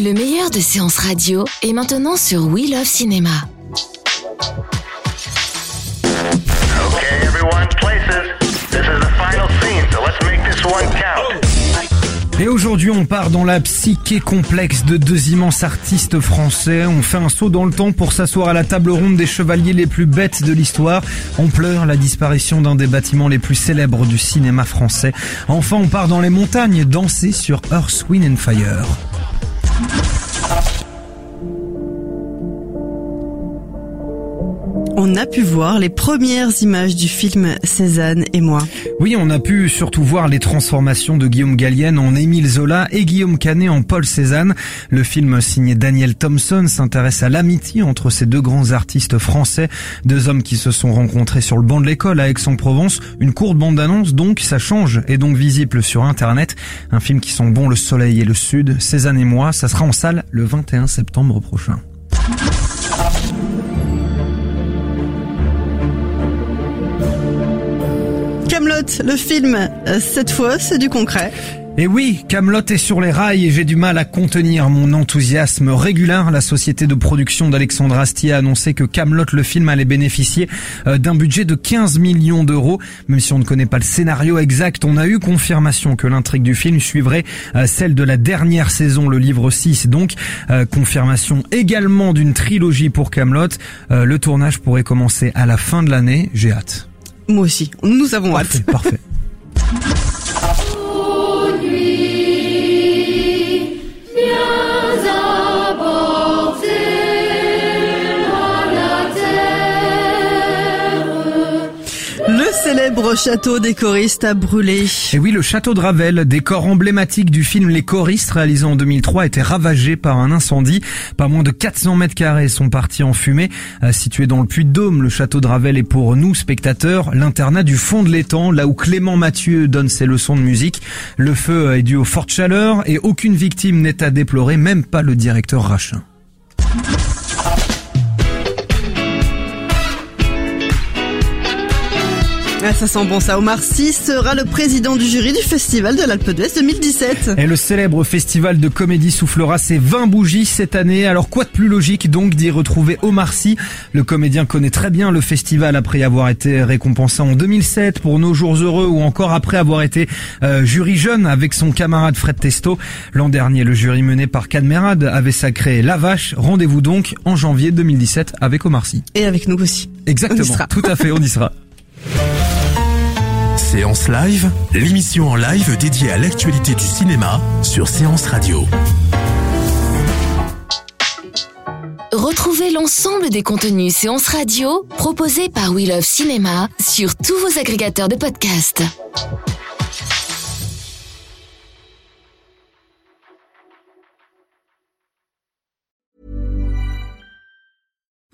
Le meilleur de séances radio est maintenant sur We Love Cinéma. Okay, everyone, places. This is the final scene, so let's make this one count. Et aujourd'hui, on part dans la psyché complexe de deux immenses artistes français. On fait un saut dans le temps pour s'asseoir à la table ronde des chevaliers les plus bêtes de l'histoire. On pleure la disparition d'un des bâtiments les plus célèbres du cinéma français. Enfin, on part dans les montagnes danser sur Earth, Wind and Fire. On a pu voir les premières images du film Cézanne et moi. Oui, on a pu surtout voir les transformations de Guillaume Gallienne en Émile Zola et Guillaume Canet en Paul Cézanne. Le film signé Daniel Thompson s'intéresse à l'amitié entre ces deux grands artistes français, deux hommes qui se sont rencontrés sur le banc de l'école à Aix-en-Provence. Une courte bande-annonce donc, ça change, est donc visible sur internet. Un film qui sent bon le soleil et le sud, Cézanne et moi, ça sera en salle le 21 septembre prochain. Camelot, le film, euh, cette fois, c'est du concret. Et oui, Camelot est sur les rails et j'ai du mal à contenir mon enthousiasme régulier. La société de production d'Alexandre Astier a annoncé que Camelot, le film, allait bénéficier euh, d'un budget de 15 millions d'euros. Même si on ne connaît pas le scénario exact, on a eu confirmation que l'intrigue du film suivrait euh, celle de la dernière saison, le livre 6. Donc, confirmation également d'une trilogie pour Camelot. Le tournage pourrait commencer à la fin de l'année. J'ai hâte. Moi aussi, nous avons Parfait, hâte. parfait. Château des choristes a brûlé. Et oui, le château de Ravel, décor emblématique du film Les choristes réalisé en 2003, a été ravagé par un incendie. Pas moins de 400 mètres carrés sont partis en fumée. Euh, Situé dans le Puy-de-Dôme, le château de Ravel est pour nous, spectateurs, l'internat du fond de l'étang, là où Clément Mathieu donne ses leçons de musique. Le feu est dû aux fortes chaleurs et aucune victime n'est à déplorer, même pas le directeur Rachin. Ah, ça sent bon ça. Omar Sy sera le président du jury du festival de l'Alpe d'Huez 2017. Et le célèbre festival de comédie soufflera ses 20 bougies cette année. Alors quoi de plus logique donc d'y retrouver Omar Sy Le comédien connaît très bien le festival après avoir été récompensé en 2007 pour Nos Jours Heureux ou encore après avoir été euh, jury jeune avec son camarade Fred Testo. L'an dernier, le jury mené par Cadmerade avait sacré La Vache. Rendez-vous donc en janvier 2017 avec Omar Sy. Et avec nous aussi. Exactement, tout à fait, on y sera. Séance Live, l'émission en live dédiée à l'actualité du cinéma sur Séance Radio. Retrouvez l'ensemble des contenus séances radio proposés par We Love Cinéma sur tous vos agrégateurs de podcasts.